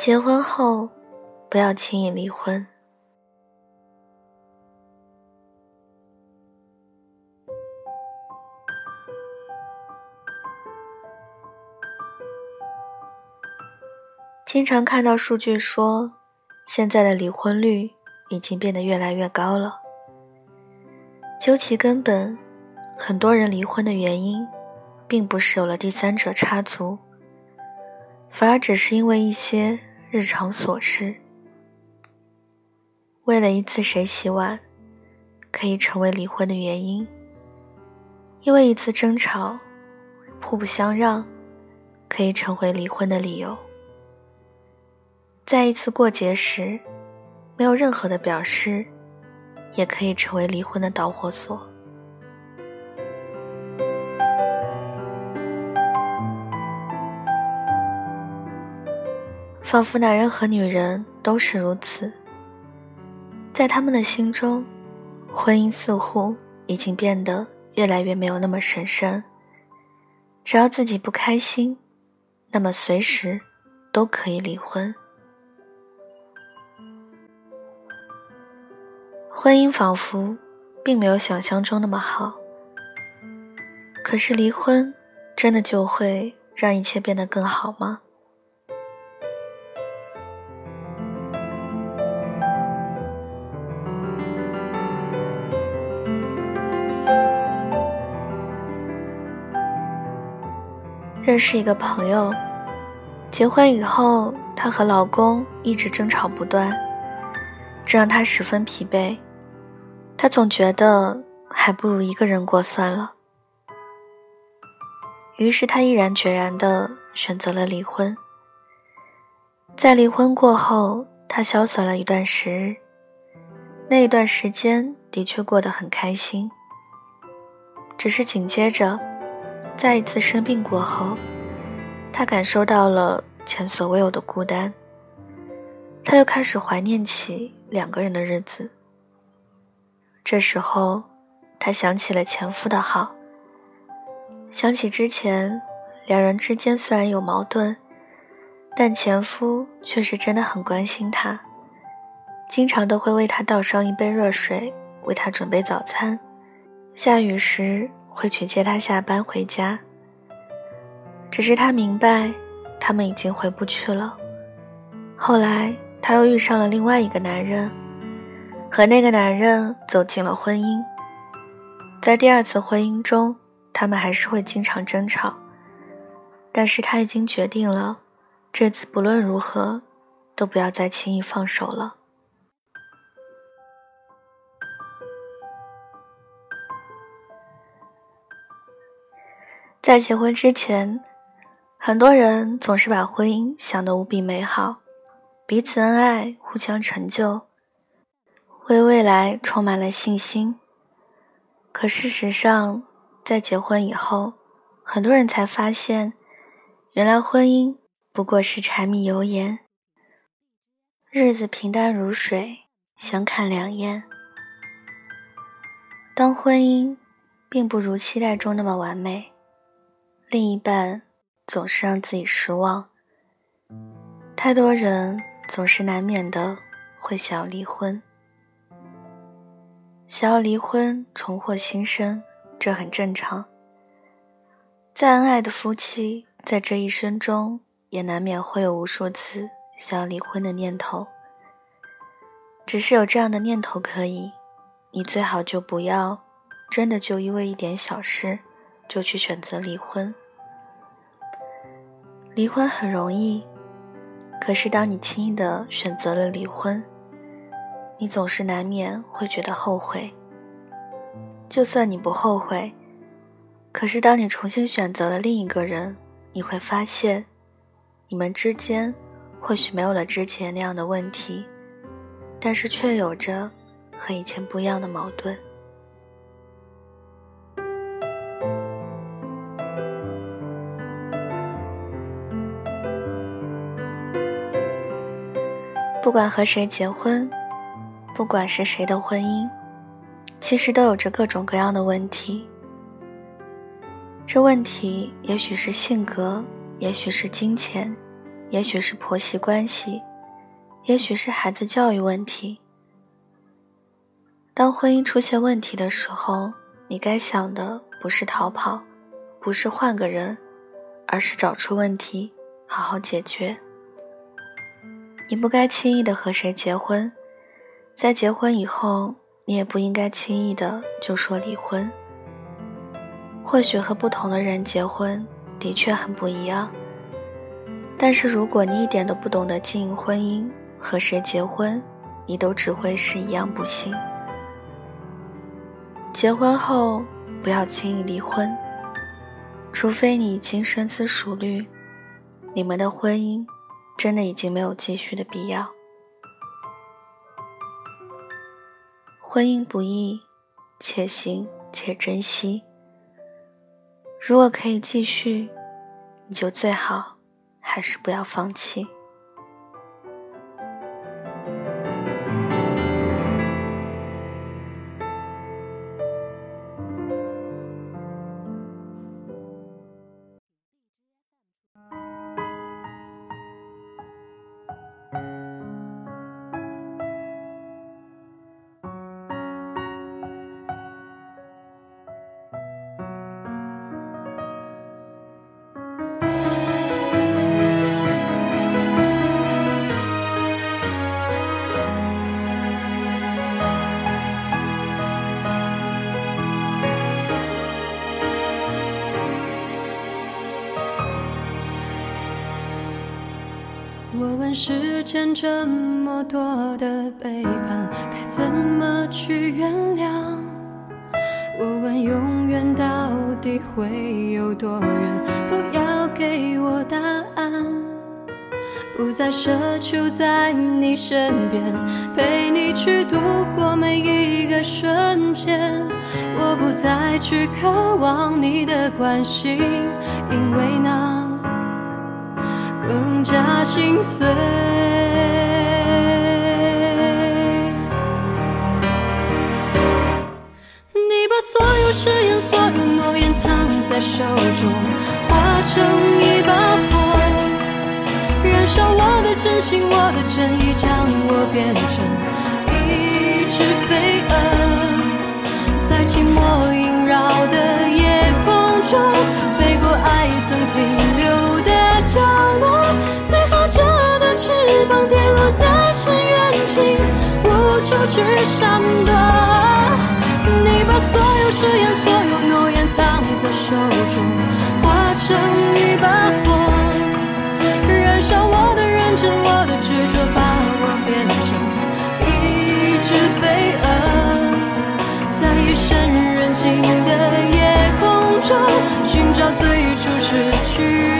结婚后，不要轻易离婚。经常看到数据说，现在的离婚率已经变得越来越高了。究其根本，很多人离婚的原因，并不是有了第三者插足，反而只是因为一些。日常琐事，为了一次谁洗碗，可以成为离婚的原因；因为一次争吵，互不相让，可以成为离婚的理由；在一次过节时，没有任何的表示，也可以成为离婚的导火索。仿佛男人和女人都是如此，在他们的心中，婚姻似乎已经变得越来越没有那么神圣。只要自己不开心，那么随时都可以离婚。婚姻仿佛并没有想象中那么好，可是离婚真的就会让一切变得更好吗？认识一个朋友，结婚以后，她和老公一直争吵不断，这让她十分疲惫。她总觉得还不如一个人过算了，于是她毅然决然地选择了离婚。在离婚过后，她潇洒了一段时日，那一段时间的确过得很开心。只是紧接着。在一次生病过后，他感受到了前所未有的孤单。他又开始怀念起两个人的日子。这时候，他想起了前夫的好，想起之前两人之间虽然有矛盾，但前夫却是真的很关心她，经常都会为她倒上一杯热水，为她准备早餐，下雨时。会去接他下班回家。只是他明白，他们已经回不去了。后来，他又遇上了另外一个男人，和那个男人走进了婚姻。在第二次婚姻中，他们还是会经常争吵，但是他已经决定了，这次不论如何，都不要再轻易放手了。在结婚之前，很多人总是把婚姻想得无比美好，彼此恩爱，互相成就，为未来充满了信心。可事实上，在结婚以后，很多人才发现，原来婚姻不过是柴米油盐，日子平淡如水，相看两厌。当婚姻并不如期待中那么完美。另一半总是让自己失望，太多人总是难免的会想要离婚，想要离婚重获新生，这很正常。再恩爱的夫妻，在这一生中也难免会有无数次想要离婚的念头。只是有这样的念头可以，你最好就不要真的就因为一点小事就去选择离婚。离婚很容易，可是当你轻易的选择了离婚，你总是难免会觉得后悔。就算你不后悔，可是当你重新选择了另一个人，你会发现，你们之间或许没有了之前那样的问题，但是却有着和以前不一样的矛盾。不管和谁结婚，不管是谁的婚姻，其实都有着各种各样的问题。这问题也许是性格，也许是金钱，也许是婆媳关系，也许是孩子教育问题。当婚姻出现问题的时候，你该想的不是逃跑，不是换个人，而是找出问题，好好解决。你不该轻易的和谁结婚，在结婚以后，你也不应该轻易的就说离婚。或许和不同的人结婚的确很不一样，但是如果你一点都不懂得经营婚姻，和谁结婚，你都只会是一样不幸。结婚后不要轻易离婚，除非你已经深思熟虑，你们的婚姻。真的已经没有继续的必要。婚姻不易，且行且珍惜。如果可以继续，你就最好还是不要放弃。世间这么多的背叛，该怎么去原谅？我问永远到底会有多远？不要给我答案。不再奢求在你身边，陪你去度过每一个瞬间。我不再去渴望你的关心，因为那。更加心碎。你把所有誓言、所有诺言藏在手中，化成一把火，燃烧我的真心、我的真意，将我变成一只飞蛾，在寂寞萦绕的跌落在深渊尽，无处去闪躲。你把所有誓言、所有诺言藏在手中，化成一把火，燃烧我的认真、我的执着，把我变成一只飞蛾，在夜深人静的夜空中寻找最初失去